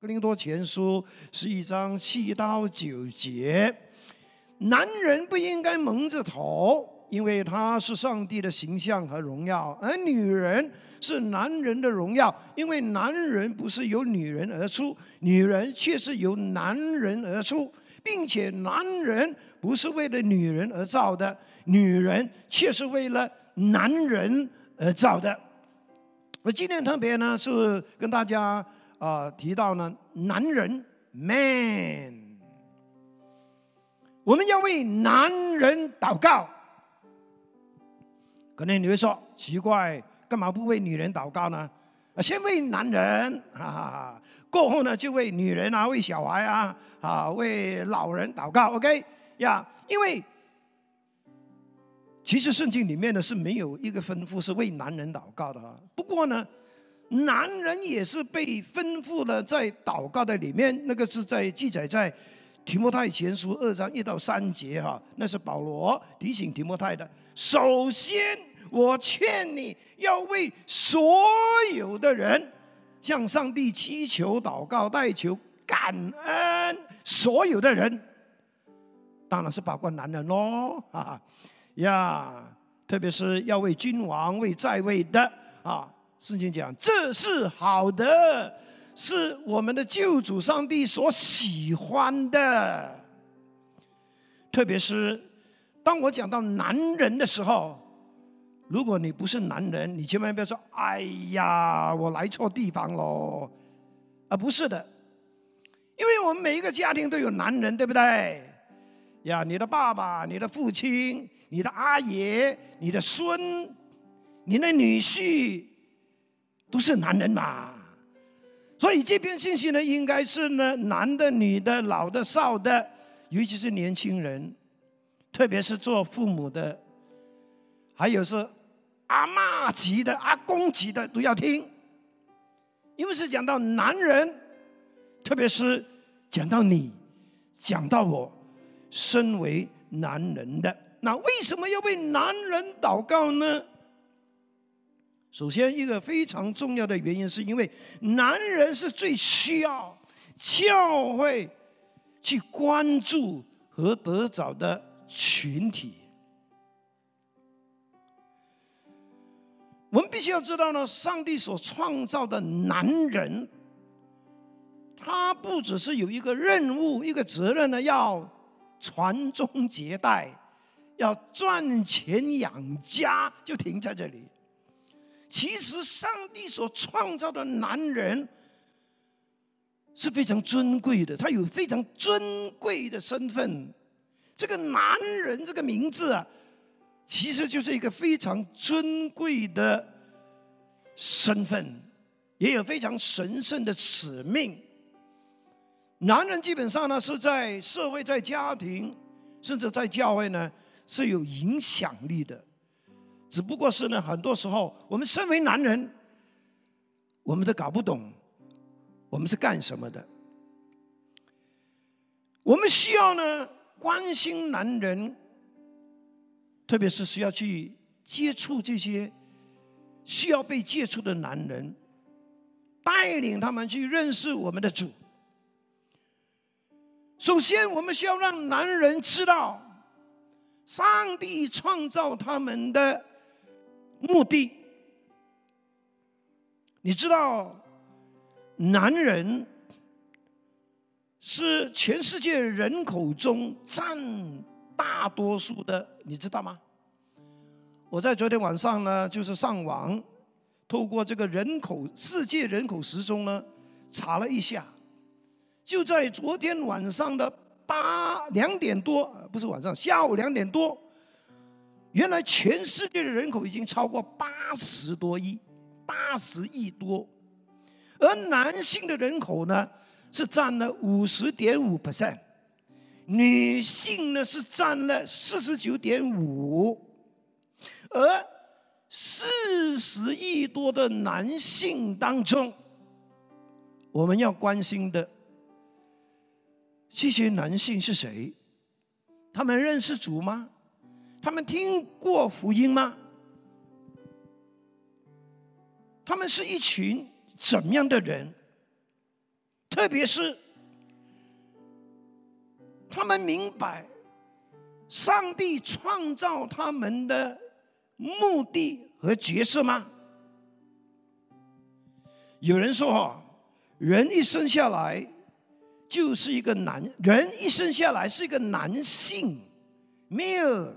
格林多前书是一章七到九节，男人不应该蒙着头，因为他是上帝的形象和荣耀；而女人是男人的荣耀，因为男人不是由女人而出，女人却是由男人而出，并且男人不是为了女人而造的，女人却是为了男人而造的。我今天特别呢是跟大家啊提到呢，男人 man，我们要为男人祷告。可能你会说奇怪，干嘛不为女人祷告呢？啊，先为男人，哈哈哈，过后呢就为女人啊，为小孩啊，啊，为老人祷告，OK 呀？因为其实圣经里面呢是没有一个吩咐是为男人祷告的哈。不过呢，男人也是被吩咐了在祷告的里面，那个是在记载在提摩太前书二章一到三节哈，那是保罗提醒提摩太的。首先，我劝你要为所有的人向上帝祈求、祷告、代求、感恩，所有的人，当然是包括男人喽啊。呀，特别是要为君王、为在位的啊，圣经讲这是好的，是我们的救主上帝所喜欢的。特别是当我讲到男人的时候，如果你不是男人，你千万不要说：“哎呀，我来错地方喽。”啊，不是的，因为我们每一个家庭都有男人，对不对？呀，你的爸爸、你的父亲。你的阿爷、你的孙、你的女婿，都是男人嘛？所以这篇信息呢，应该是呢，男的、女的、老的、少的，尤其是年轻人，特别是做父母的，还有是阿妈级的、阿公级的都要听，因为是讲到男人，特别是讲到你，讲到我，身为男人的。那为什么要为男人祷告呢？首先，一个非常重要的原因，是因为男人是最需要教会去关注和得着的群体。我们必须要知道呢，上帝所创造的男人，他不只是有一个任务、一个责任呢，要传宗接代。要赚钱养家，就停在这里。其实，上帝所创造的男人是非常尊贵的，他有非常尊贵的身份。这个男人这个名字啊，其实就是一个非常尊贵的身份，也有非常神圣的使命。男人基本上呢，是在社会、在家庭，甚至在教会呢。是有影响力的，只不过是呢，很多时候我们身为男人，我们都搞不懂我们是干什么的。我们需要呢关心男人，特别是需要去接触这些需要被接触的男人，带领他们去认识我们的主。首先，我们需要让男人知道。上帝创造他们的目的，你知道，男人是全世界人口中占大多数的，你知道吗？我在昨天晚上呢，就是上网，透过这个人口世界人口时钟呢，查了一下，就在昨天晚上的。八两点多，不是晚上，下午两点多。原来全世界的人口已经超过八十多亿，八十亿多，而男性的人口呢是占了五十点五 percent，女性呢是占了四十九点五，而四十亿多的男性当中，我们要关心的。这些男性是谁？他们认识主吗？他们听过福音吗？他们是一群怎么样的人？特别是他们明白上帝创造他们的目的和角色吗？有人说：“哈，人一生下来就是一个男人，一生下来是一个男性，male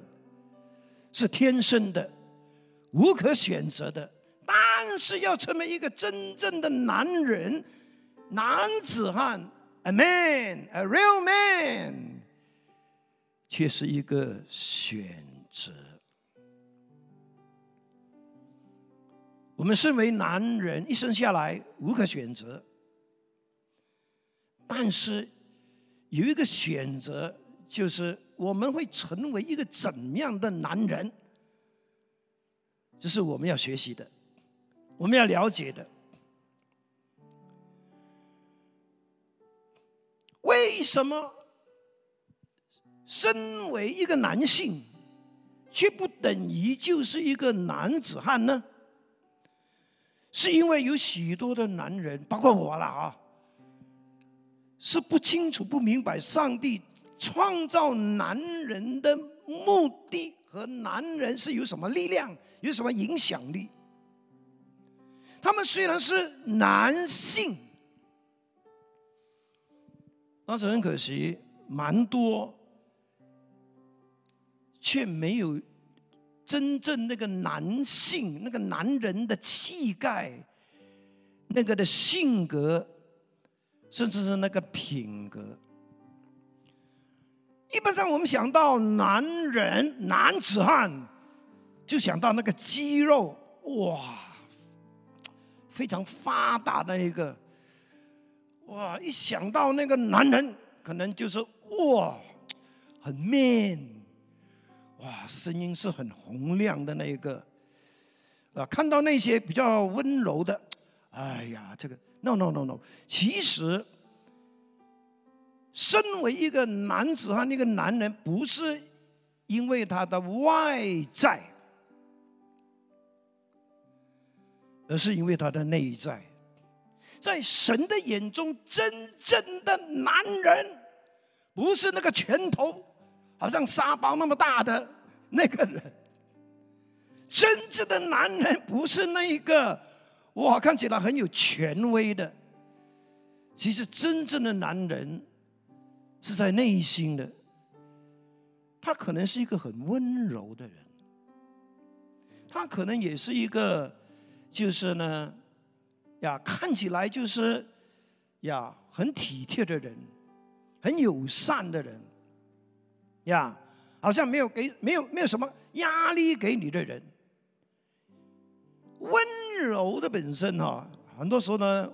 是天生的，无可选择的。但是要成为一个真正的男人，男子汉，a man，a real man，却是一个选择。”我们身为男人，一生下来无可选择，但是有一个选择，就是我们会成为一个怎样的男人，这是我们要学习的，我们要了解的。为什么身为一个男性，却不等于就是一个男子汉呢？是因为有许多的男人，包括我了啊，是不清楚、不明白上帝创造男人的目的和男人是有什么力量、有什么影响力。他们虽然是男性，但是很可惜，蛮多却没有。真正那个男性，那个男人的气概，那个的性格，甚至是那个品格。一般上，我们想到男人、男子汉，就想到那个肌肉，哇，非常发达的一个，哇！一想到那个男人，可能就是哇，很 man。哇，声音是很洪亮的那一个，啊，看到那些比较温柔的，哎呀，这个 no no no no，其实，身为一个男子汉，那个男人不是因为他的外在，而是因为他的内在，在神的眼中，真正的男人不是那个拳头。好像沙包那么大的那个人，真正的男人不是那一个哇，看起来很有权威的。其实真正的男人是在内心的，他可能是一个很温柔的人，他可能也是一个就是呢呀，看起来就是呀很体贴的人，很友善的人。呀，好像没有给没有没有什么压力给你的人，温柔的本身哈，很多时候呢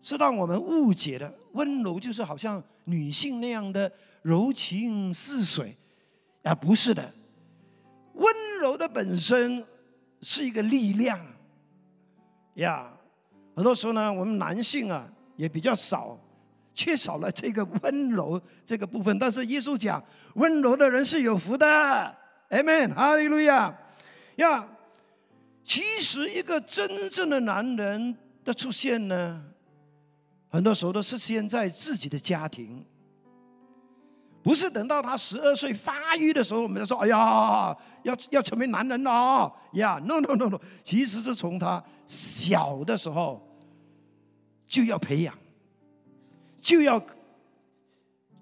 是让我们误解的。温柔就是好像女性那样的柔情似水，啊，不是的，温柔的本身是一个力量。呀，很多时候呢，我们男性啊也比较少。缺少了这个温柔这个部分，但是耶稣讲，温柔的人是有福的，Amen，哈利路亚。呀，其实一个真正的男人的出现呢，很多时候都是现在自己的家庭，不是等到他十二岁发育的时候，我们才说，哎呀，要要成为男人了呀，No No No No，其实是从他小的时候就要培养。就要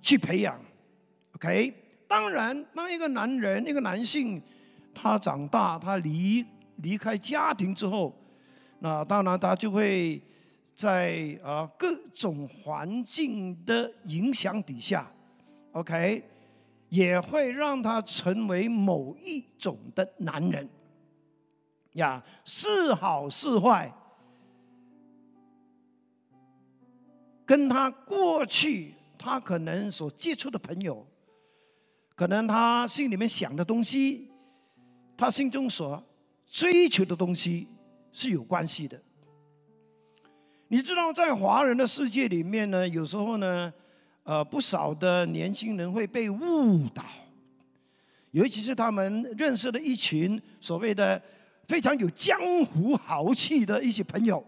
去培养，OK。当然，当一个男人、一个男性，他长大，他离离开家庭之后，那当然他就会在啊各种环境的影响底下，OK，也会让他成为某一种的男人，呀，是好是坏。跟他过去，他可能所接触的朋友，可能他心里面想的东西，他心中所追求的东西是有关系的。你知道，在华人的世界里面呢，有时候呢，呃，不少的年轻人会被误导，尤其是他们认识的一群所谓的非常有江湖豪气的一些朋友，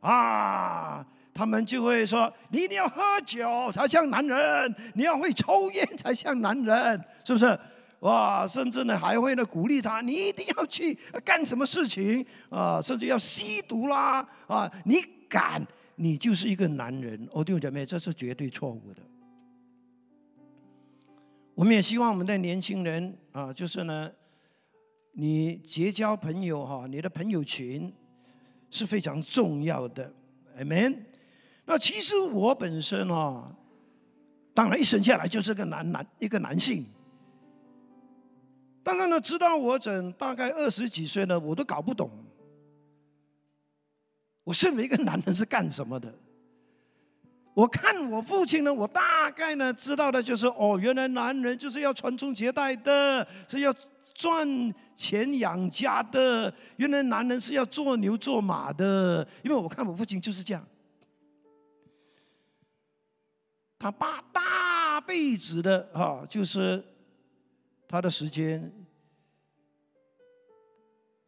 啊。他们就会说：“你一定要喝酒才像男人，你要会抽烟才像男人，是不是？”哇，甚至呢还会呢鼓励他：“你一定要去干什么事情啊？甚至要吸毒啦啊！你敢，你就是一个男人。”哦，弟兄姐妹，这是绝对错误的。我们也希望我们的年轻人啊，就是呢，你结交朋友哈，你的朋友群是非常重要的，amen。那其实我本身啊，当然一生下来就是个男男一个男性，但是呢，直到我整大概二十几岁呢，我都搞不懂，我身为一个男人是干什么的。我看我父亲呢，我大概呢知道的就是，哦，原来男人就是要传宗接代的，是要赚钱养家的。原来男人是要做牛做马的，因为我看我父亲就是这样，他爸大辈子的啊，就是他的时间，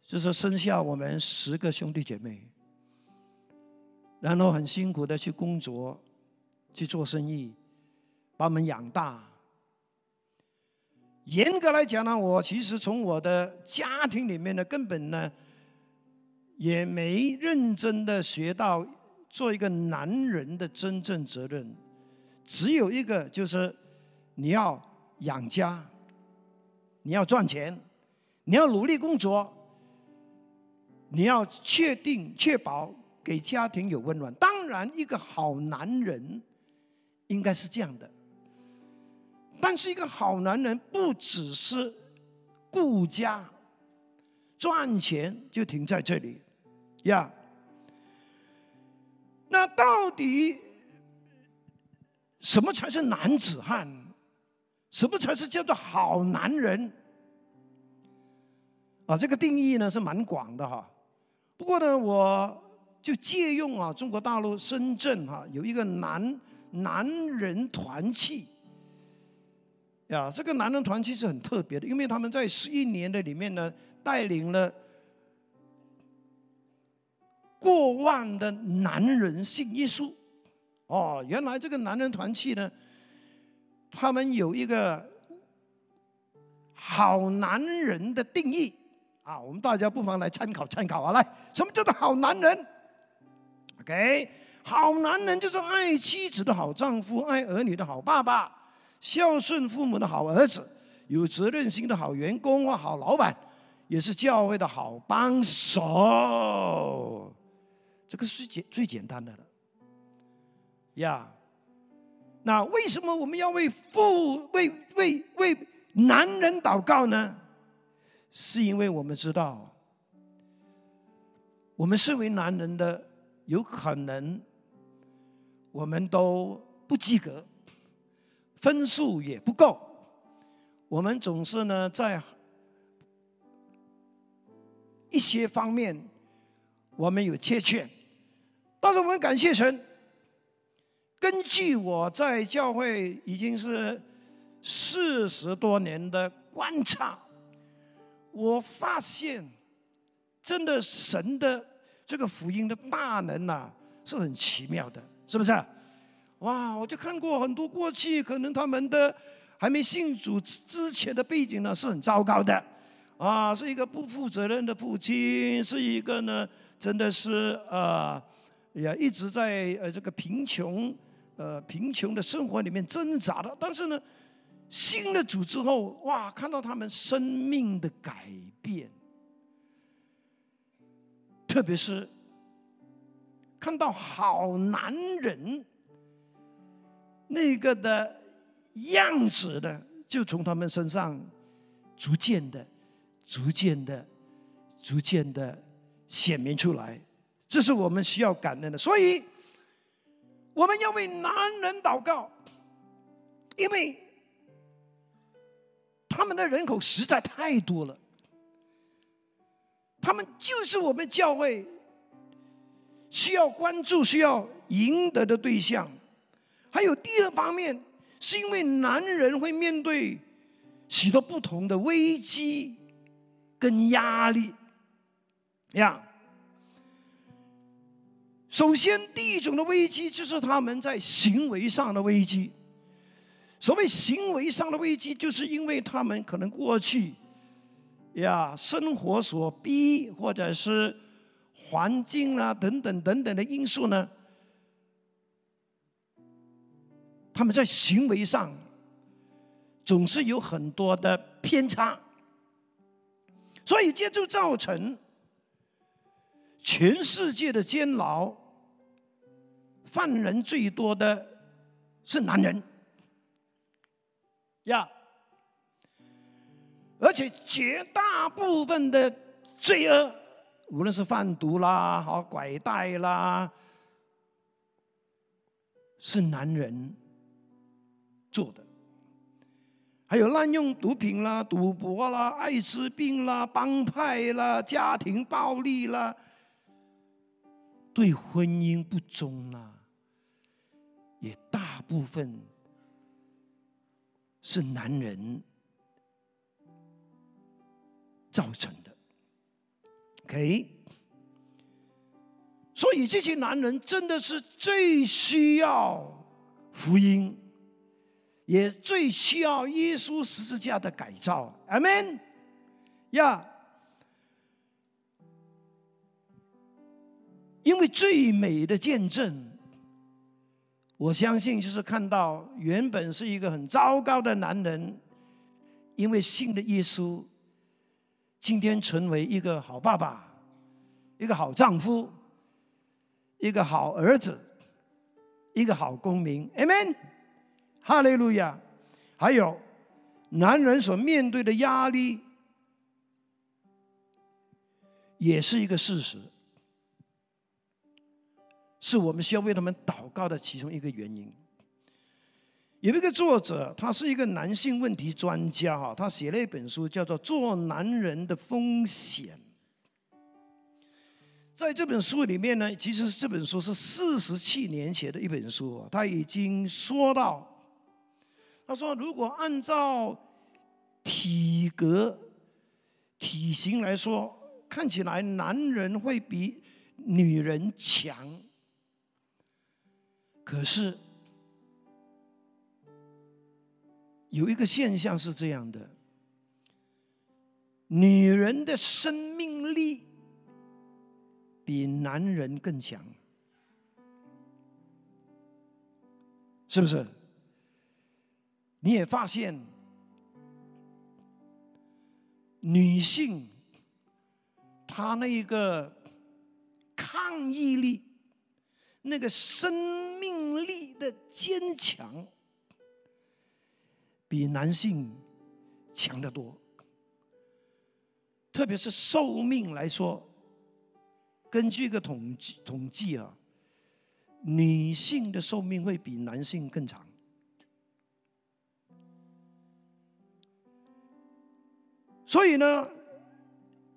就是生下我们十个兄弟姐妹，然后很辛苦的去工作。去做生意，把我们养大。严格来讲呢，我其实从我的家庭里面呢，根本呢，也没认真的学到做一个男人的真正责任。只有一个，就是你要养家，你要赚钱，你要努力工作，你要确定确保给家庭有温暖。当然，一个好男人。应该是这样的，但是一个好男人不只是顾家、赚钱就停在这里呀。那到底什么才是男子汉？什么才是叫做好男人？啊，这个定义呢是蛮广的哈。不过呢，我就借用啊，中国大陆深圳哈有一个男。男人团契呀，这个男人团契是很特别的，因为他们在十一年的里面呢，带领了过万的男人信耶稣。哦，原来这个男人团契呢，他们有一个好男人的定义啊，我们大家不妨来参考参考啊，来，什么叫做好男人？OK。好男人就是爱妻子的好丈夫，爱儿女的好爸爸，孝顺父母的好儿子，有责任心的好员工或好老板，也是教会的好帮手。这个是简最简单的了，呀。那为什么我们要为父、为为为男人祷告呢？是因为我们知道，我们身为男人的有可能。我们都不及格，分数也不够。我们总是呢，在一些方面我们有欠缺，但是我们感谢神。根据我在教会已经是四十多年的观察，我发现真的神的这个福音的大能呐，是很奇妙的。是不是？哇！我就看过很多过去可能他们的还没信主之前的背景呢，是很糟糕的，啊，是一个不负责任的父亲，是一个呢，真的是呃，也一直在呃这个贫穷呃贫穷的生活里面挣扎的。但是呢，新的主之后，哇，看到他们生命的改变，特别是。看到好男人那个的样子呢，就从他们身上逐渐的、逐渐的、逐渐的显明出来。这是我们需要感恩的，所以我们要为男人祷告，因为他们的人口实在太多了，他们就是我们教会。需要关注、需要赢得的对象，还有第二方面，是因为男人会面对许多不同的危机跟压力呀。首先，第一种的危机就是他们在行为上的危机。所谓行为上的危机，就是因为他们可能过去呀生活所逼，或者是环境啊等等等等的因素呢，他们在行为上总是有很多的偏差，所以这就造成全世界的监牢犯人最多的是男人。呀，而且绝大部分的罪恶，无论是贩毒啦、好拐带啦，是男人做的；还有滥用毒品啦、赌博啦、艾滋病啦、帮派啦、家庭暴力啦、对婚姻不忠啦，也大部分。是男人造成的，OK，所以这些男人真的是最需要福音，也最需要耶稣十字架的改造。阿门，呀，因为最美的见证。我相信，就是看到原本是一个很糟糕的男人，因为信了耶稣，今天成为一个好爸爸，一个好丈夫，一个好儿子，一个好公民。Amen，哈利路亚。还有，男人所面对的压力，也是一个事实。是我们需要为他们祷告的其中一个原因。有一个作者，他是一个男性问题专家哈，他写了一本书，叫做《做男人的风险》。在这本书里面呢，其实这本书是四十七年前的一本书，他已经说到，他说如果按照体格、体型来说，看起来男人会比女人强。可是有一个现象是这样的：女人的生命力比男人更强，是不是？你也发现，女性她那一个抗议力，那个生命。力的坚强比男性强得多，特别是寿命来说，根据一个统计统计啊，女性的寿命会比男性更长。所以呢，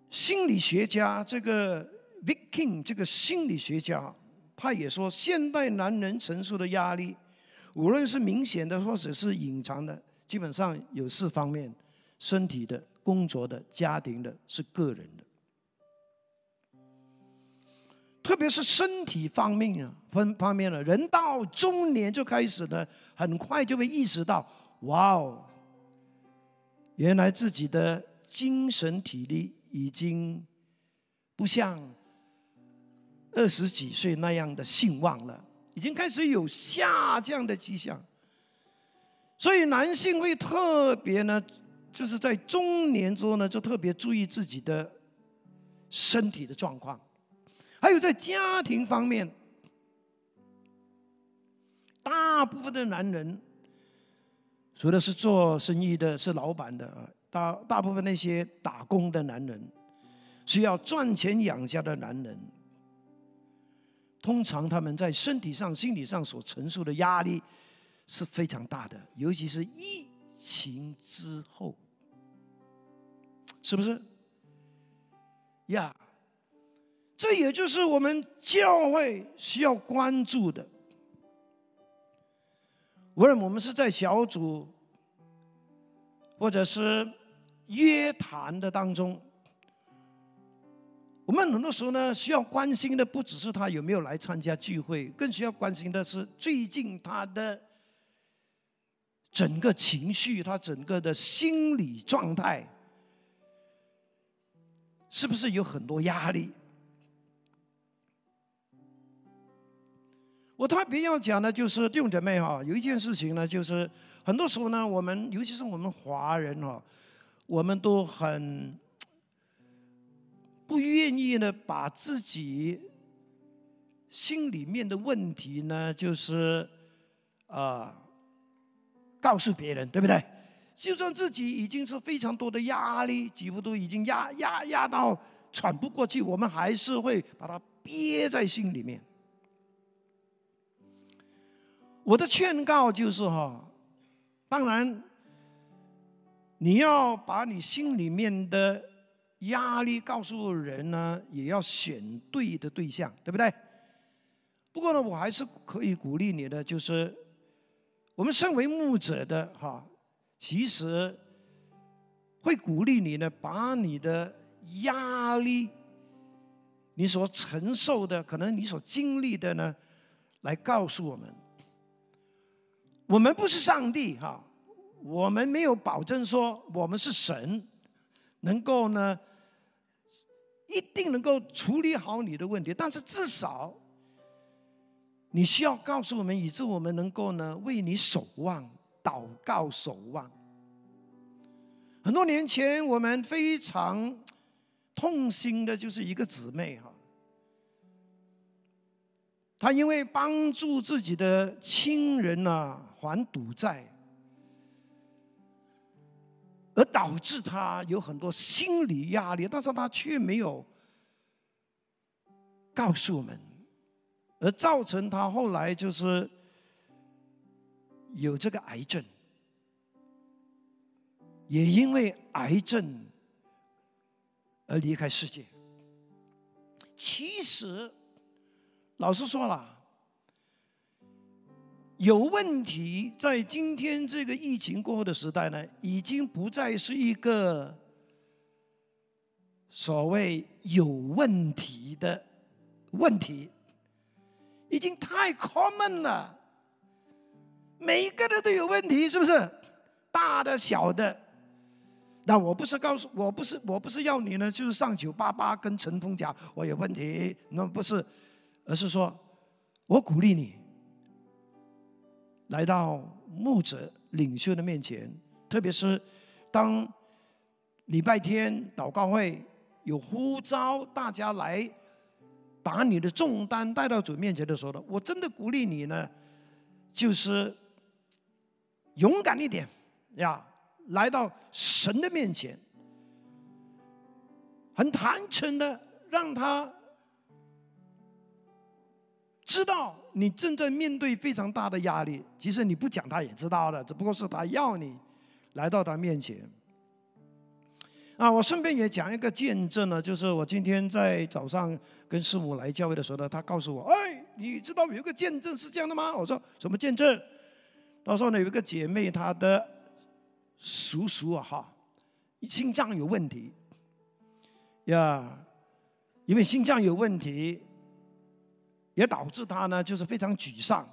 心理学家这个 Viking 这个心理学家。他也说，现代男人承受的压力，无论是明显的或者是隐藏的，基本上有四方面：身体的、工作的、家庭的，是个人的。特别是身体方面啊，分方面呢，人到中年就开始呢，很快就会意识到，哇哦，原来自己的精神体力已经不像。二十几岁那样的兴旺了，已经开始有下降的迹象。所以男性会特别呢，就是在中年之后呢，就特别注意自己的身体的状况。还有在家庭方面，大部分的男人，除了是做生意的、是老板的啊，大大部分那些打工的男人，需要赚钱养家的男人。通常他们在身体上、心理上所承受的压力是非常大的，尤其是疫情之后，是不是？呀，这也就是我们教会需要关注的。无论我们是在小组，或者是约谈的当中，我们很多时候呢，需要关心的不只是他有没有来参加聚会，更需要关心的是最近他的整个情绪，他整个的心理状态，是不是有很多压力？我特别要讲的，就是弟兄姐妹哈，有一件事情呢，就是很多时候呢，我们尤其是我们华人哈，我们都很。不愿意呢，把自己心里面的问题呢，就是啊，告诉别人，对不对？就算自己已经是非常多的压力，几乎都已经压压压到喘不过气，我们还是会把它憋在心里面。我的劝告就是哈，当然你要把你心里面的。压力告诉人呢，也要选对的对象，对不对？不过呢，我还是可以鼓励你的，就是我们身为牧者的哈，其实会鼓励你呢，把你的压力，你所承受的，可能你所经历的呢，来告诉我们。我们不是上帝哈，我们没有保证说我们是神，能够呢。一定能够处理好你的问题，但是至少你需要告诉我们，以致我们能够呢为你守望、祷告、守望。很多年前，我们非常痛心的就是一个姊妹哈，她因为帮助自己的亲人呢还赌债。而导致他有很多心理压力，但是他却没有告诉我们，而造成他后来就是有这个癌症，也因为癌症而离开世界。其实，老实说了。有问题，在今天这个疫情过后的时代呢，已经不再是一个所谓有问题的问题，已经太 common 了。每一个人都有问题，是不是？大的、小的。那我不是告诉我不是我不是要你呢，就是上九八八跟陈峰讲我有问题，那不是，而是说我鼓励你。来到牧者领袖的面前，特别是当礼拜天祷告会有呼召大家来把你的重担带到主面前的时候呢，我真的鼓励你呢，就是勇敢一点呀，来到神的面前，很坦诚的让他。知道你正在面对非常大的压力，其实你不讲他也知道的，只不过是他要你来到他面前。啊，我顺便也讲一个见证呢，就是我今天在早上跟师母来教会的时候呢，他告诉我：“哎，你知道有一个见证是这样的吗？”我说：“什么见证？”他说呢，有一个姐妹，她的叔叔啊，哈，心脏有问题，呀，因为心脏有问题。也导致他呢，就是非常沮丧，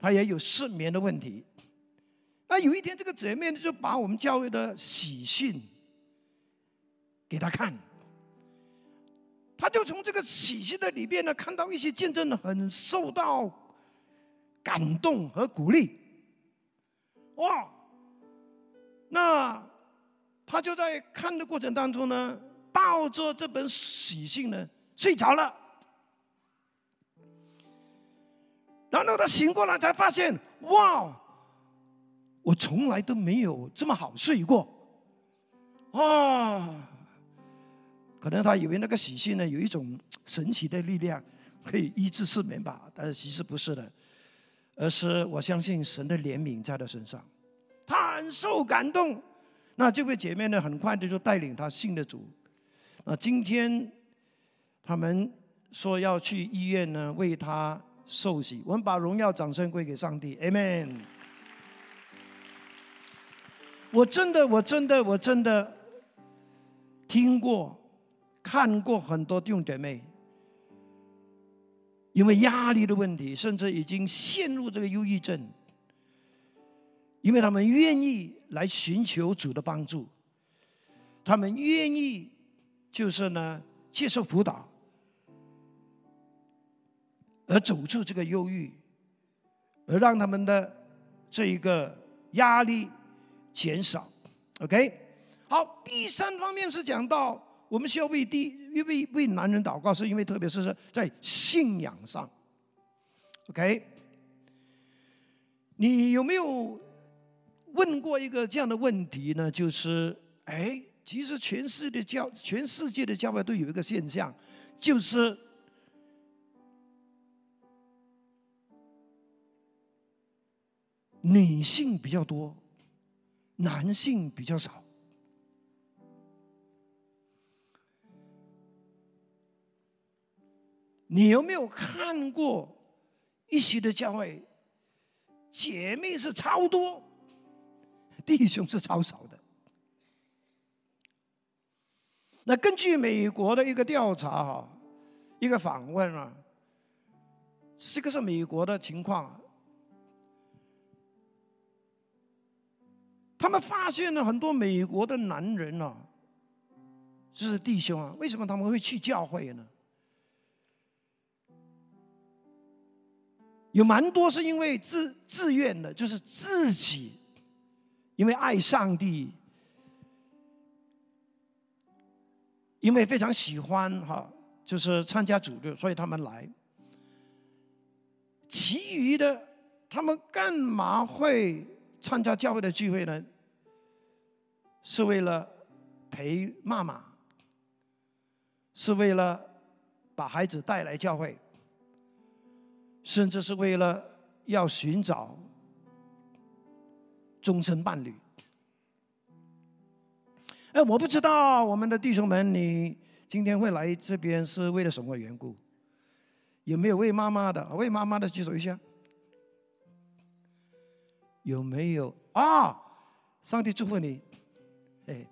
他也有失眠的问题。那有一天，这个姐妹呢就把我们教会的喜讯给他看，他就从这个喜讯的里边呢，看到一些见证，很受到感动和鼓励。哇！那他就在看的过程当中呢，抱着这本喜讯呢，睡着了。然后他醒过来才发现，哇！我从来都没有这么好睡过，啊！可能他以为那个喜讯呢有一种神奇的力量，可以医治失眠吧？但是其实不是的，而是我相信神的怜悯在他身上，他很受感动。那这位姐妹呢，很快的就带领他信的主。那今天他们说要去医院呢，为他。受洗，我们把荣耀掌声归给上帝，Amen。我真的，我真的，我真的听过看过很多弟兄姐妹，因为压力的问题，甚至已经陷入这个忧郁症，因为他们愿意来寻求主的帮助，他们愿意就是呢接受辅导，而走出这个忧郁，而让他们的这一个压力减少。OK，好，第三方面是讲到。我们需要为第为为男人祷告，是因为特别是在信仰上，OK？你有没有问过一个这样的问题呢？就是，哎，其实全世界的教全世界的教会都有一个现象，就是女性比较多，男性比较少。你有没有看过一些的教会，姐妹是超多，弟兄是超少的？那根据美国的一个调查哈，一个访问啊，这个是美国的情况，他们发现了很多美国的男人啊，就是弟兄啊，为什么他们会去教会呢？有蛮多是因为自自愿的，就是自己因为爱上帝，因为非常喜欢哈，就是参加组织，所以他们来。其余的，他们干嘛会参加教会的聚会呢？是为了陪妈妈，是为了把孩子带来教会。甚至是为了要寻找终身伴侣。哎，我不知道我们的弟兄们，你今天会来这边是为了什么缘故？有没有为妈妈的？为妈妈的举手一下。有没有啊？上帝祝福你。哎，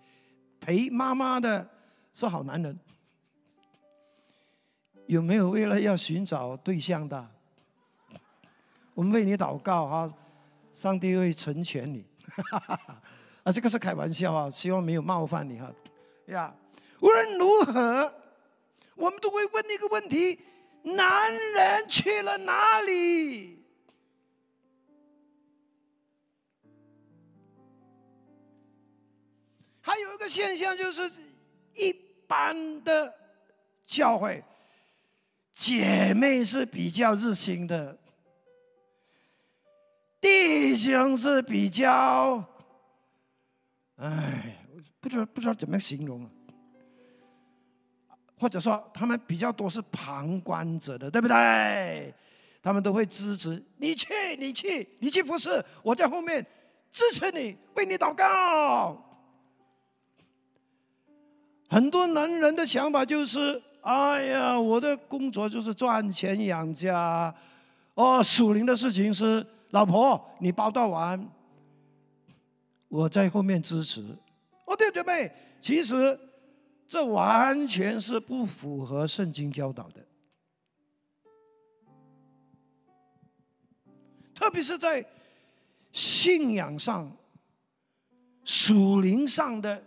陪妈妈的是好男人。有没有为了要寻找对象的？我们为你祷告哈，上帝会成全你。啊，这个是开玩笑啊，希望没有冒犯你哈。呀，无论如何，我们都会问一个问题：男人去了哪里？还有一个现象就是，一般的教会姐妹是比较热心的。弟兄是比较，哎，不知道不知道怎么形容，或者说他们比较多是旁观者的，对不对？他们都会支持你去，你去，你去服侍，我在后面支持你，为你祷告。很多男人的想法就是：哎呀，我的工作就是赚钱养家，哦，属灵的事情是。老婆，你报道完，我在后面支持。哦，对，准备。其实这完全是不符合圣经教导的，特别是在信仰上、属灵上的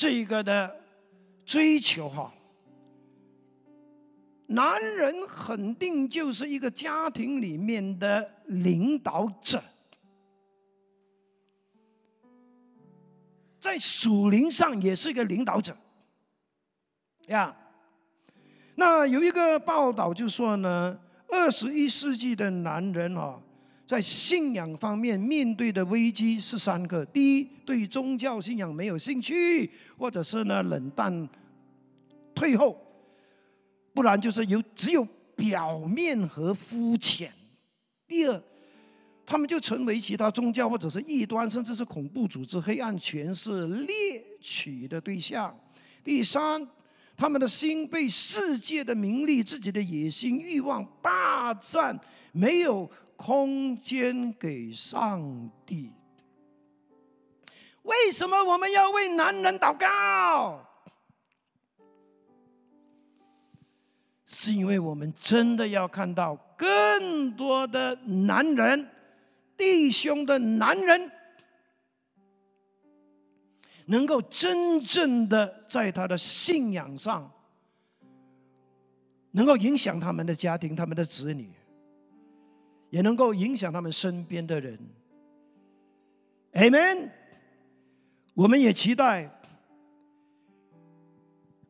这个的追求，哈。男人肯定就是一个家庭里面的领导者，在属灵上也是一个领导者，呀。那有一个报道就说呢，二十一世纪的男人啊，在信仰方面面对的危机是三个：第一，对宗教信仰没有兴趣，或者是呢冷淡、退后。不然就是有只有表面和肤浅。第二，他们就成为其他宗教或者是异端，甚至是恐怖组织、黑暗权势猎取的对象。第三，他们的心被世界的名利、自己的野心、欲望霸占，没有空间给上帝。为什么我们要为男人祷告？是因为我们真的要看到更多的男人、弟兄的男人，能够真正的在他的信仰上，能够影响他们的家庭、他们的子女，也能够影响他们身边的人。Amen。我们也期待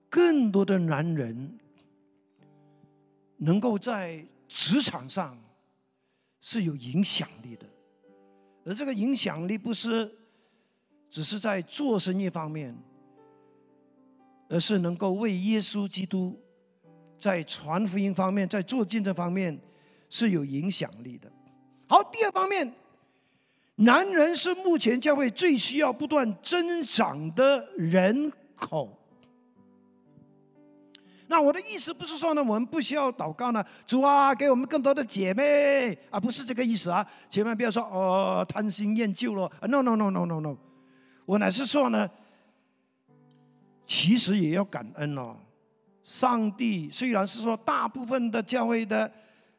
更多的男人。能够在职场上是有影响力的，而这个影响力不是只是在做生意方面，而是能够为耶稣基督在传福音方面、在做见证方面是有影响力的。好，第二方面，男人是目前教会最需要不断增长的人口。那我的意思不是说呢，我们不需要祷告呢，主啊，给我们更多的姐妹啊，不是这个意思啊，千万不要说哦，贪新厌旧了，no no no no no no，我乃是说呢，其实也要感恩哦，上帝虽然是说大部分的教会的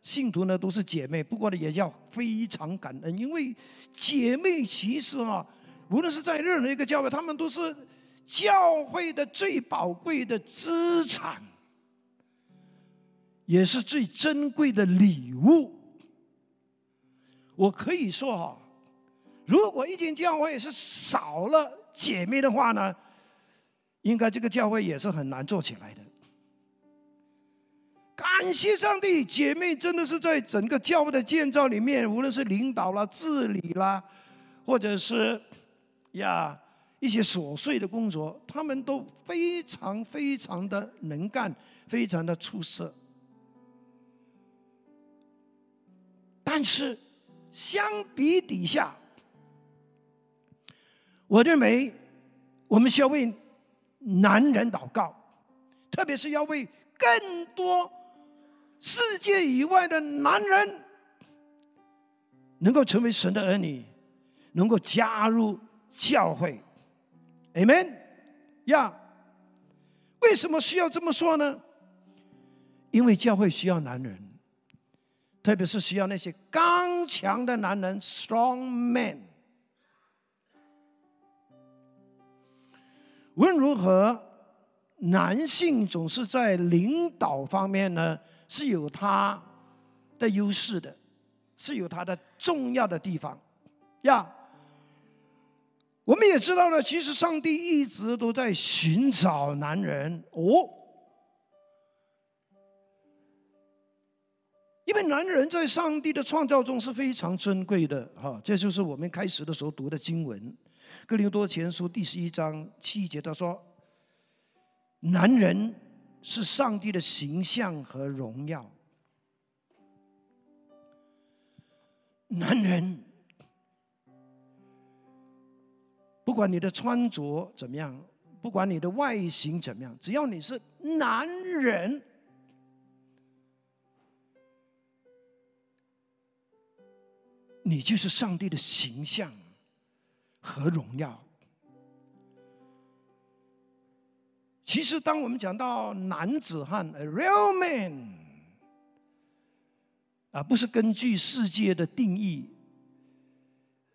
信徒呢都是姐妹，不过呢也要非常感恩，因为姐妹其实啊，无论是在任何一个教会，他们都是教会的最宝贵的资产。也是最珍贵的礼物。我可以说哈，如果一间教会是少了姐妹的话呢，应该这个教会也是很难做起来的。感谢上帝，姐妹真的是在整个教会的建造里面，无论是领导啦、治理啦，或者是呀一些琐碎的工作，他们都非常非常的能干，非常的出色。但是，相比底下，我认为我们需要为男人祷告，特别是要为更多世界以外的男人能够成为神的儿女，能够加入教会。Amen。呀，为什么需要这么说呢？因为教会需要男人。特别是需要那些刚强的男人 （strong men）。无论如何，男性总是在领导方面呢是有他的优势的，是有他的重要的地方呀。我们也知道呢，其实上帝一直都在寻找男人哦。因为男人在上帝的创造中是非常珍贵的，哈，这就是我们开始的时候读的经文，《哥林多前书》第十一章七节，他说：“男人是上帝的形象和荣耀。”男人，不管你的穿着怎么样，不管你的外形怎么样，只要你是男人。你就是上帝的形象和荣耀。其实，当我们讲到男子汉 （a real man），啊，不是根据世界的定义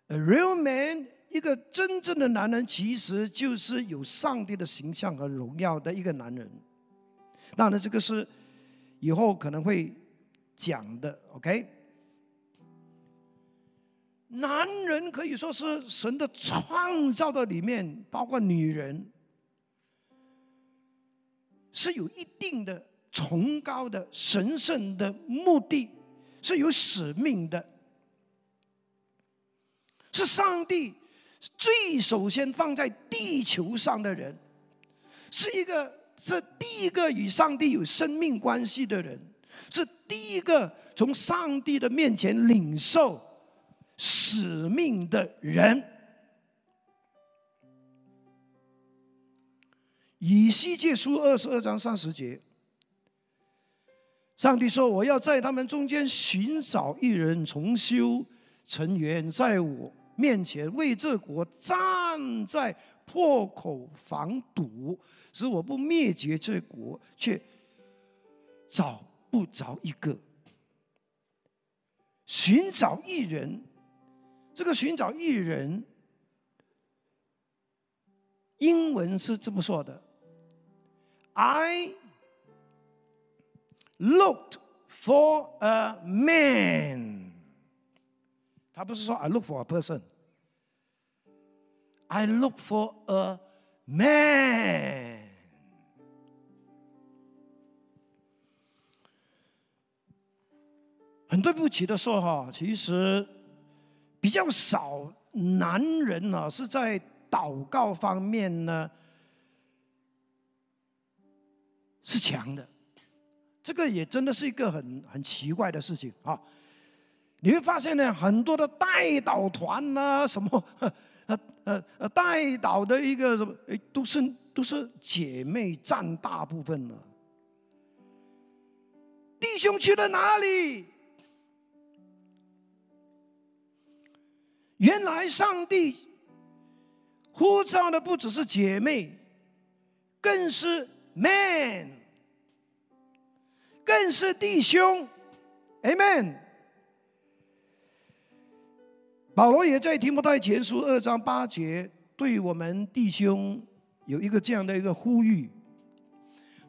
，a real man，一个真正的男人，其实就是有上帝的形象和荣耀的一个男人。当然，这个是以后可能会讲的，OK。男人可以说是神的创造的里面，包括女人，是有一定的崇高的神圣的目的，是有使命的，是上帝最首先放在地球上的人，是一个是第一个与上帝有生命关系的人，是第一个从上帝的面前领受。使命的人，以西结书二十二章三十节，上帝说：“我要在他们中间寻找一人，重修成员，在我面前为这国站在破口防堵，使我不灭绝这国，却找不着一个。寻找一人，这个寻找一人，英文是这么说的：I looked for a man。他不是说 I look for a person。I look for a man。很对不起的说哈，其实比较少男人呢是在祷告方面呢是强的，这个也真的是一个很很奇怪的事情啊！你会发现呢，很多的代导团呐，什么呃呃呃代导的一个什么，哎都是都是姐妹占大部分了，弟兄去了哪里？原来上帝呼召的不只是姐妹，更是 man，更是弟兄，amen。保罗也在提摩太前书二章八节对我们弟兄有一个这样的一个呼吁，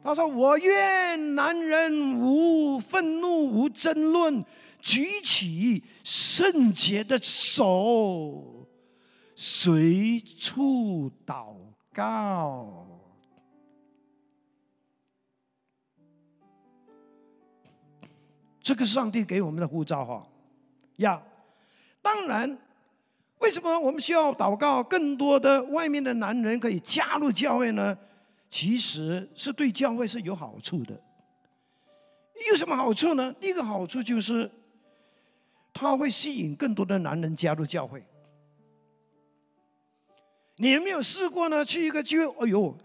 他说：“我愿男人无愤怒，无争论。”举起圣洁的手，随处祷告。这个上帝给我们的护照哈呀。当然，为什么我们需要祷告？更多的外面的男人可以加入教会呢？其实是对教会是有好处的。有什么好处呢？第一个好处就是。他会吸引更多的男人加入教会。你有没有试过呢？去一个聚会，哎呦，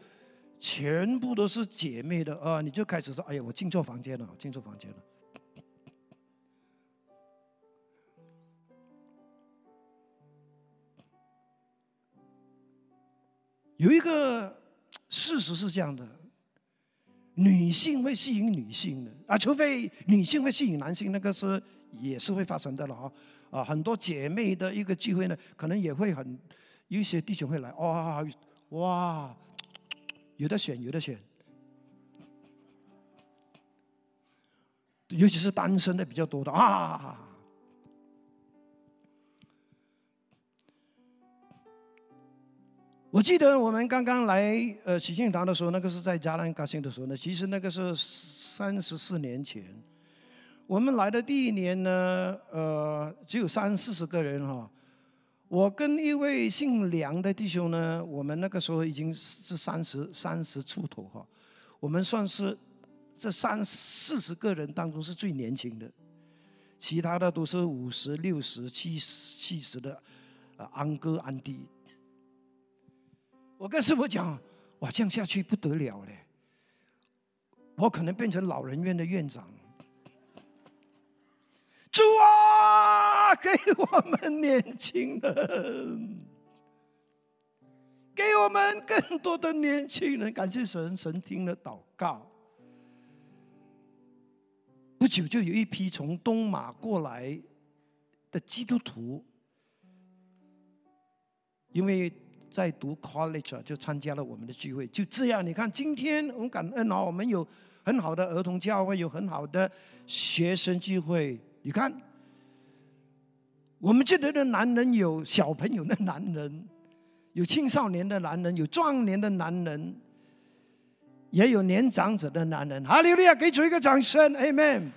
全部都是姐妹的啊！你就开始说：“哎呀，我进错房间了，进错房间了。”有一个事实是这样的：女性会吸引女性的啊，除非女性会吸引男性，那个是。也是会发生的了啊，啊，很多姐妹的一个聚会呢，可能也会很，有一些弟兄会来，哇，哇，有的选，有的选，尤其是单身的比较多的啊。我记得我们刚刚来呃喜庆堂的时候，那个是在加兰高兴的时候呢，其实那个是三十四年前。我们来的第一年呢，呃，只有三四十个人哈。我跟一位姓梁的弟兄呢，我们那个时候已经是三十三十出头哈。我们算是这三四十个人当中是最年轻的，其他的都是五十六十、七七十的啊，安哥安弟。我跟师傅讲，哇，这样下去不得了嘞，我可能变成老人院的院长。主啊，给我们年轻人，给我们更多的年轻人。感谢神，神听了祷告。不久就有一批从东马过来的基督徒，因为在读 college 就参加了我们的聚会。就这样，你看，今天我们感恩啊，我们有很好的儿童教会，有很好的学生聚会。你看，我们这里的男人有小朋友的男人，有青少年的男人，有壮年的男人，也有年长者的男人。哈利路亚，给主一个掌声，Amen。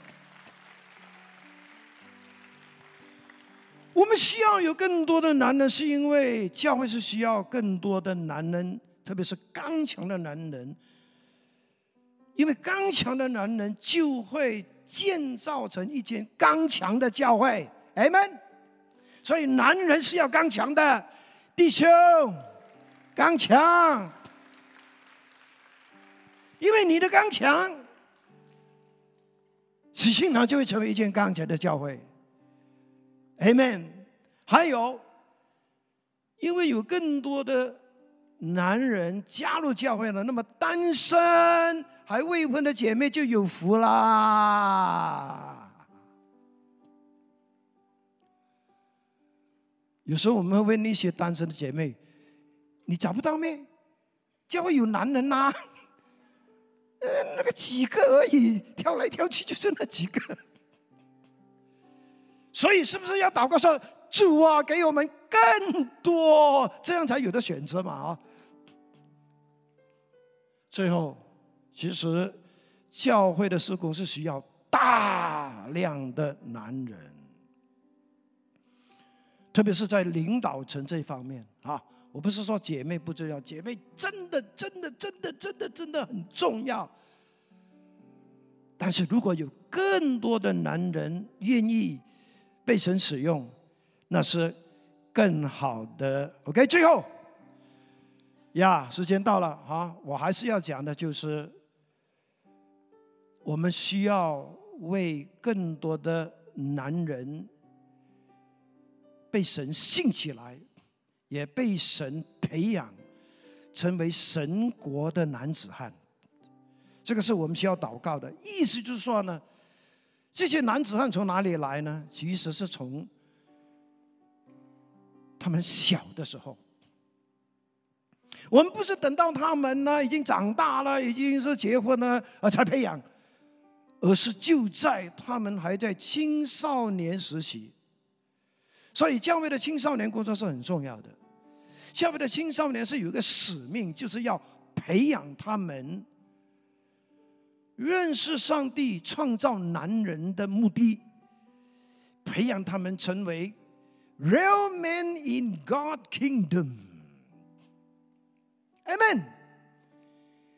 我们需要有更多的男人，是因为教会是需要更多的男人，特别是刚强的男人，因为刚强的男人就会。建造成一间刚强的教会 m。所以男人是要刚强的，弟兄，刚强。因为你的刚强，使信堂就会成为一间刚强的教会，Amen。还有，因为有更多的男人加入教会了，那么单身还未婚的姐妹就有福啦。有时候我们会问那些单身的姐妹：“你找不到咩？教会有男人呐，呃，那个几个而已，挑来挑去就是那几个。所以是不是要祷告说主啊，给我们更多，这样才有的选择嘛？啊！最后，其实教会的施工是需要大量的男人。”特别是在领导层这方面啊，我不是说姐妹不重要，姐妹真的、真的、真的、真的、真的很重要。但是如果有更多的男人愿意被神使用，那是更好的。OK，最后呀，时间到了啊，我还是要讲的就是，我们需要为更多的男人。被神信起来，也被神培养，成为神国的男子汉。这个是我们需要祷告的。意思就是说呢，这些男子汉从哪里来呢？其实是从他们小的时候。我们不是等到他们呢已经长大了，已经是结婚了啊才培养，而是就在他们还在青少年时期。所以，教会的青少年工作是很重要的。教会的青少年是有一个使命，就是要培养他们认识上帝创造男人的目的，培养他们成为 real men in God kingdom。Amen。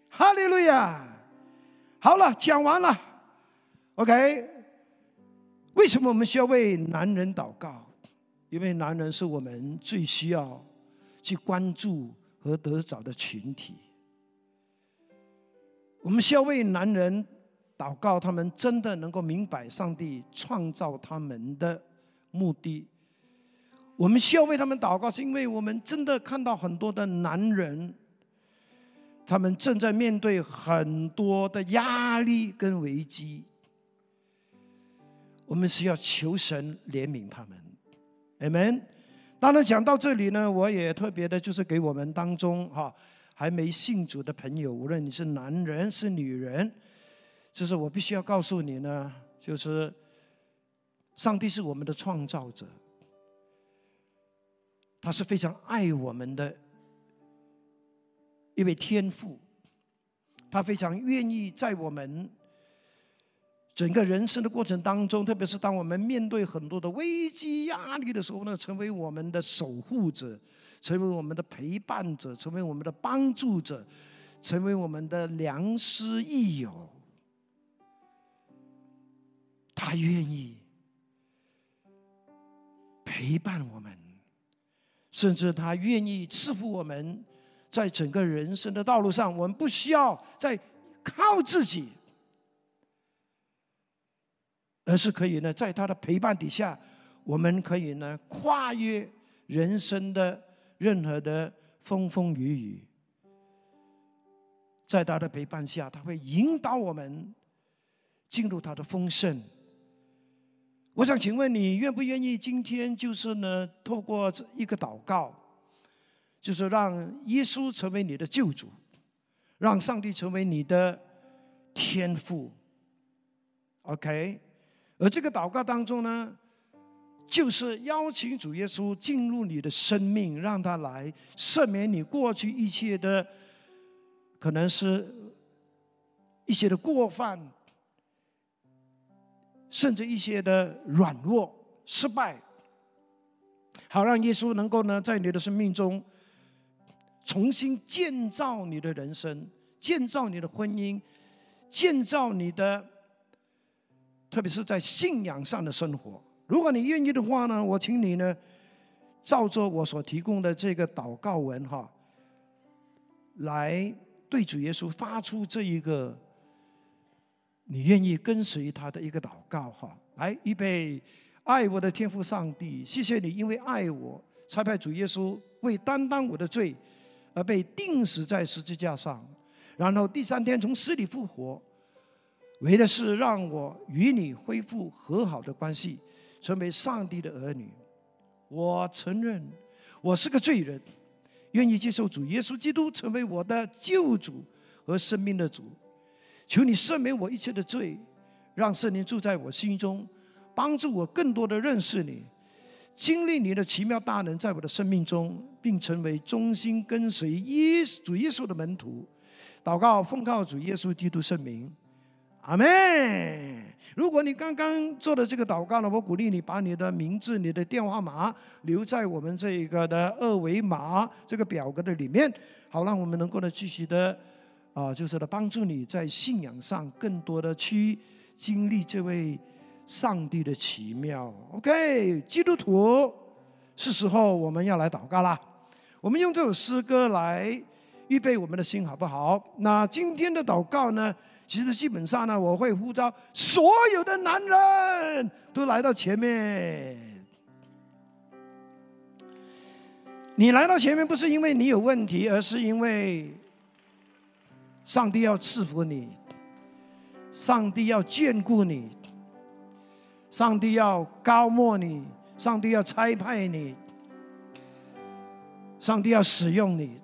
哈利路亚。好了，讲完了。OK。为什么我们需要为男人祷告？因为男人是我们最需要去关注和得着的群体，我们需要为男人祷告，他们真的能够明白上帝创造他们的目的。我们需要为他们祷告，是因为我们真的看到很多的男人，他们正在面对很多的压力跟危机，我们需要求神怜悯他们。Amen。当然讲到这里呢，我也特别的，就是给我们当中哈还没信主的朋友，无论你是男人是女人，就是我必须要告诉你呢，就是上帝是我们的创造者，他是非常爱我们的一位天父，他非常愿意在我们。整个人生的过程当中，特别是当我们面对很多的危机压力的时候呢，成为我们的守护者，成为我们的陪伴者，成为我们的帮助者，成为我们的良师益友。他愿意陪伴我们，甚至他愿意赐福我们，在整个人生的道路上，我们不需要再靠自己。而是可以呢，在他的陪伴底下，我们可以呢跨越人生的任何的风风雨雨。在他的陪伴下，他会引导我们进入他的丰盛。我想请问你，愿不愿意今天就是呢，透过这一个祷告，就是让耶稣成为你的救主，让上帝成为你的天父？OK。而这个祷告当中呢，就是邀请主耶稣进入你的生命，让他来赦免你过去一切的，可能是一些的过犯，甚至一些的软弱、失败，好让耶稣能够呢，在你的生命中重新建造你的人生，建造你的婚姻，建造你的。特别是在信仰上的生活，如果你愿意的话呢，我请你呢，照着我所提供的这个祷告文哈，来对主耶稣发出这一个你愿意跟随他的一个祷告哈。来，预备，爱我的天父上帝，谢谢你，因为爱我，才派主耶稣为担当我的罪，而被钉死在十字架上，然后第三天从死里复活，为的是让我与你恢复和好的关系，成为上帝的儿女。我承认我是个罪人，愿意接受主耶稣基督成为我的救主和生命的主。求你赦免我一切的罪，让圣灵住在我心中，帮助我更多的认识你。经历你的奇妙大能，在我的生命中，并成为忠心跟随耶主耶稣的门徒。祷告奉告主耶稣基督圣名，阿门。如果你刚刚做的这个祷告呢，我鼓励你把你的名字、你的电话码留在我们这一个的二维码这个表格的里面，好让我们能够呢继续的啊，就是呢帮助你在信仰上更多的去经历这位。上帝的奇妙，OK，基督徒，是时候我们要来祷告啦。我们用这首诗歌来预备我们的心，好不好？那今天的祷告呢，其实基本上呢，我会呼召所有的男人都来到前面。你来到前面不是因为你有问题，而是因为上帝要赐福你，上帝要眷顾你。上帝要高莫你，上帝要差派你，上帝要使用你。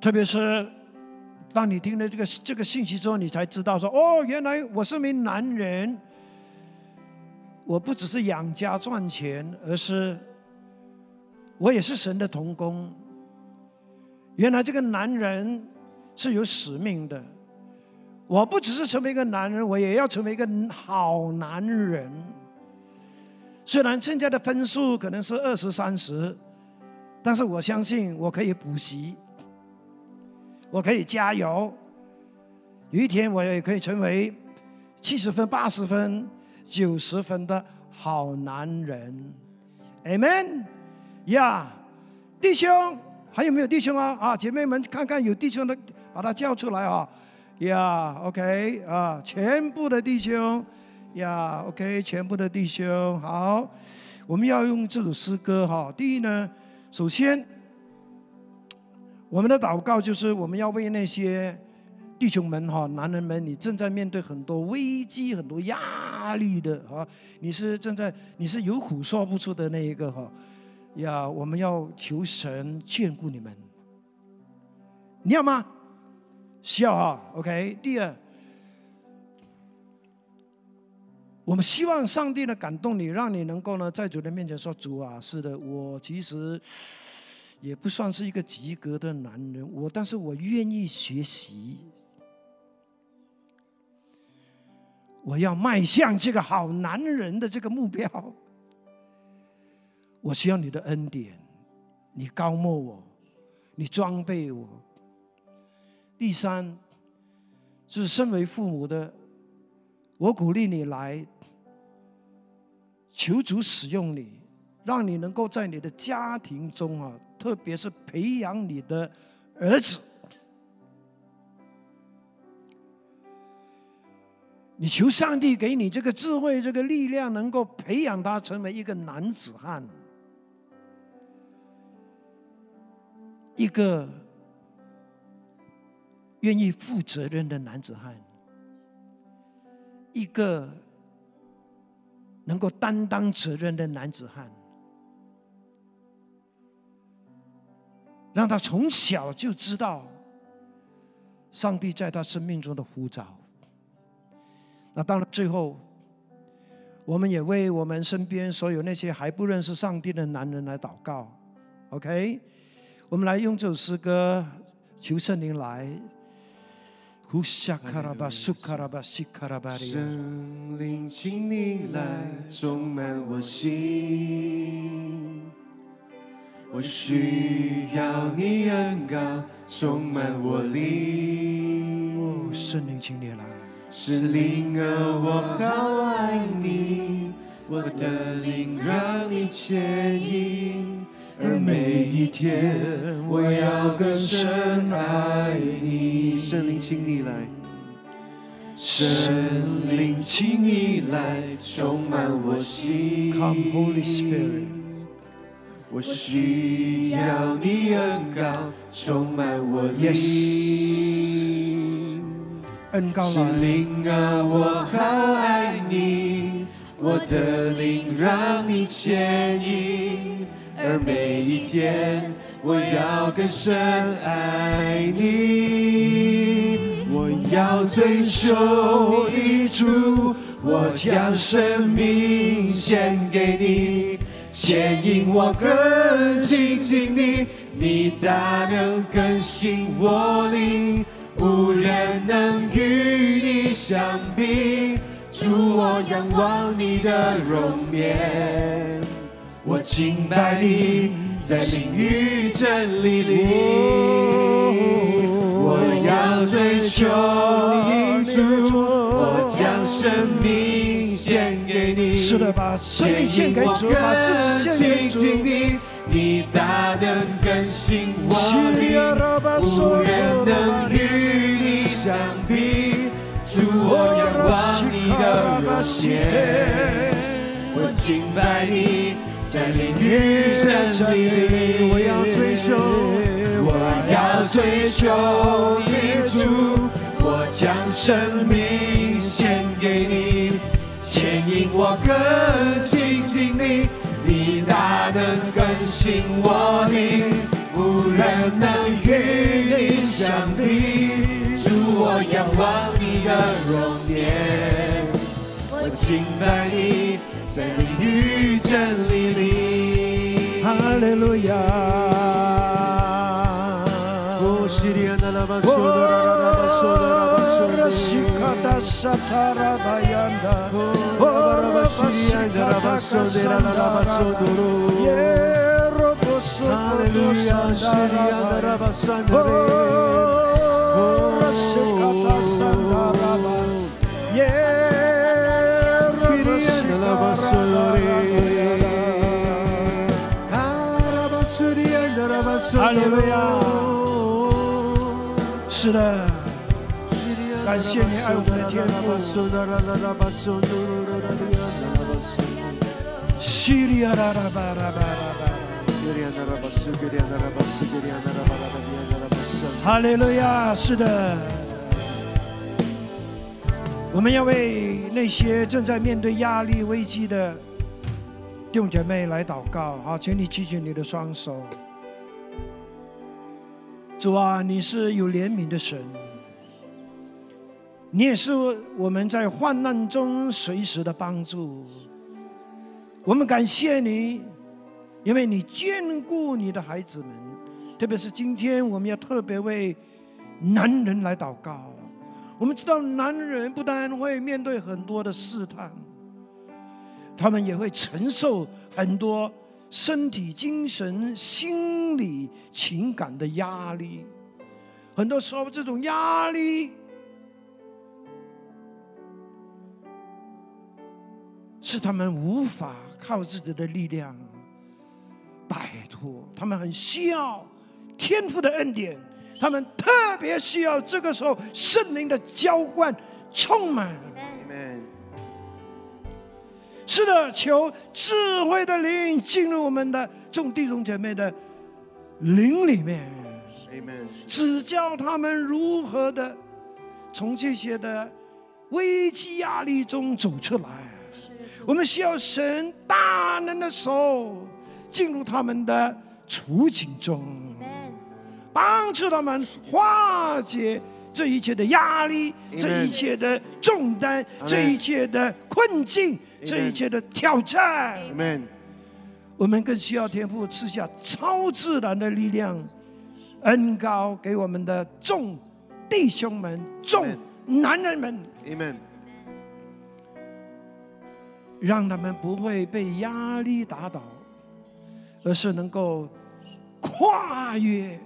特别是当你听了这个这个信息之后，你才知道说：哦，原来我是名男人，我不只是养家赚钱，而是我也是神的童工。原来这个男人是有使命的。我不只是成为一个男人，我也要成为一个好男人。虽然现在的分数可能是二十三十，但是我相信我可以补习，我可以加油。有一天我也可以成为七十分、八十分、九十分的好男人。Amen，呀，弟兄还有没有弟兄啊？啊，姐妹们，看看有弟兄的，把他叫出来啊。呀，OK 啊，全部的弟兄，呀，OK，全部的弟兄，好，我们要用这首诗歌哈。第一呢，首先，我们的祷告就是我们要为那些弟兄们哈，男人们，你正在面对很多危机、很多压力的啊，你是正在，你是有苦说不出的那一个哈，呀，我们要求神眷顾你们，你要吗？需要啊，OK。第二，我们希望上帝呢感动你，让你能够呢在主的面前说：“主啊，是的，我其实也不算是一个及格的男人，我但是我愿意学习，我要迈向这个好男人的这个目标。我需要你的恩典，你高莫我，你装备我。”第三，是身为父母的，我鼓励你来求主使用你，让你能够在你的家庭中啊，特别是培养你的儿子。你求上帝给你这个智慧、这个力量，能够培养他成为一个男子汉，一个。愿意负责任的男子汉，一个能够担当责任的男子汉，让他从小就知道上帝在他生命中的呼召。那当然，最后我们也为我们身边所有那些还不认识上帝的男人来祷告。OK，我们来用这首诗歌求圣灵来。圣灵，请你来充满我心，我需要你恩膏充满我灵。圣灵，请你来，圣灵啊，我好爱你，我的灵让你牵引。而每一天，我要更深爱你。圣灵，请你来，圣灵，请你来充满我心。Come Holy Spirit，我需要你恩膏充满我灵。神恩高来，灵啊，我好爱你，我的灵让你牵引，而每一天我要更深爱你。我要追求你主，我将生命献给你，牵引我更亲近你，你大能更新我灵。无人能与你相比，主我仰望你的容颜，我敬拜你，在灵与真理里，我要追求你主，我将生命献是的，把生命献给主，把自己献给主。你，你大能更新我灵，无人能与你相比。主，我仰望你的容颜，我敬拜你，在灵与真理里，我要追求，我要追求你主，我将生命献给你，我更亲近你。你大能更新我灵，无人能与你相比。主，我仰望你的容颜，我敬拜你，在你与真理里。哈利路亚。巴扬达，哦，拉巴西卡达卡萨达耶罗波索哈利路亚，西里安的感谢你爱我的天父。西里亚拉拉巴拉巴拉巴，哈利路亚！是的，我们要为那些正在面对压力危机的弟兄姐妹来祷告。好，请你举起你的双手。主啊，你是有怜悯的神，你也是我们在患难中随时的帮助。我们感谢你，因为你眷顾你的孩子们，特别是今天我们要特别为男人来祷告。我们知道，男人不但会面对很多的试探，他们也会承受很多。身体、精神、心理、情感的压力，很多时候这种压力是他们无法靠自己的力量摆脱，他们很需要天赋的恩典，他们特别需要这个时候圣灵的浇灌充满。是的，求智慧的灵进入我们的众弟兄姐妹的灵里面，指教他们如何的从这些的危机压力中走出来。我们需要神大能的手进入他们的处境中，帮助他们化解这一切的压力、这一切的重担、这一切的困境。这一切的挑战，我们更需要天父赐下超自然的力量，恩高给我们的众弟兄们、众男人们，让他们不会被压力打倒，而是能够跨越、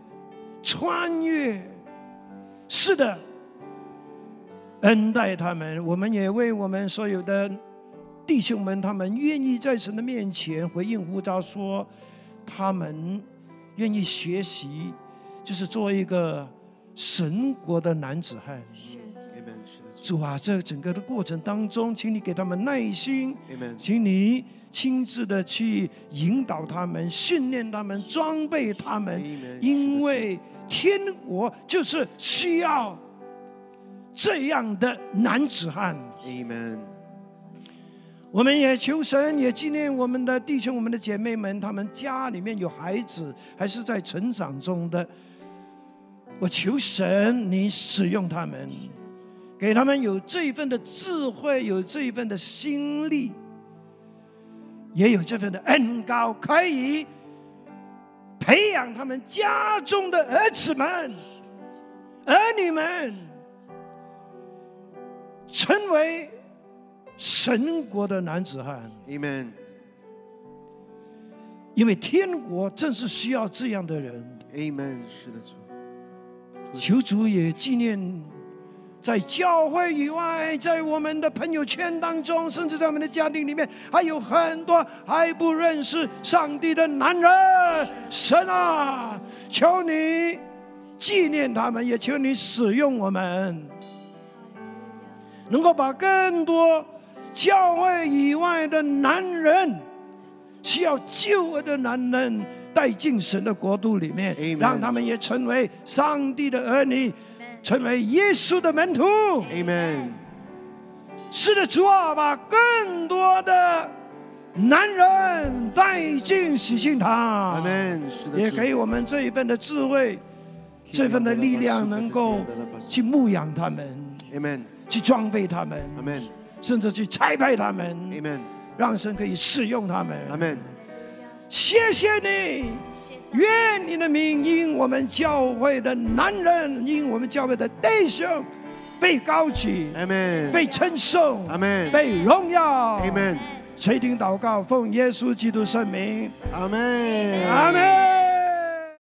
穿越。是的，恩待他们，我们也为我们所有的。弟兄们，他们愿意在神的面前回应呼召，说他们愿意学习，就是做一个神国的男子汉。主啊，这整个的过程当中，请你给他们耐心.请你亲自的去引导他们、训练他们、装备他们因为天国就是需要这样的男子汉。Amen. 我们也求神，也纪念我们的弟兄、我们的姐妹们，他们家里面有孩子，还是在成长中的。我求神，你使用他们，给他们有这一份的智慧，有这一份的心力，也有这份的恩高，可以培养他们家中的儿子们、儿女们，成为神国的男子汉。Amen. 因为天国正是需要这样的人。Amen. 是的，主。求主也纪念，在教会以外，在我们的朋友圈当中，甚至在我们的家庭里面，还有很多还不认识上帝的男人。神啊，求你纪念他们，也求你使用我们，能够把更多教会以外的男人，需要救恩的男人带进神的国度里面让他们也成为上帝的儿女，成为耶稣的门徒。Amen. 是的，主啊，把更多的男人带进喜庆堂 Amen. 也给我们这一份的智慧，这份的力量，能够去牧养他们，Amen. 去装备他们，Amen. 甚至去栽培他们，Amen. 让神可以使用他们。Amen. 谢谢你，愿你的名因我们教会的男人，因我们教会的弟兄被高举，Amen. 被称颂，Amen. 被荣耀。Amen. 垂听祷告，奉耶稣基督圣名，Amen. 阿门。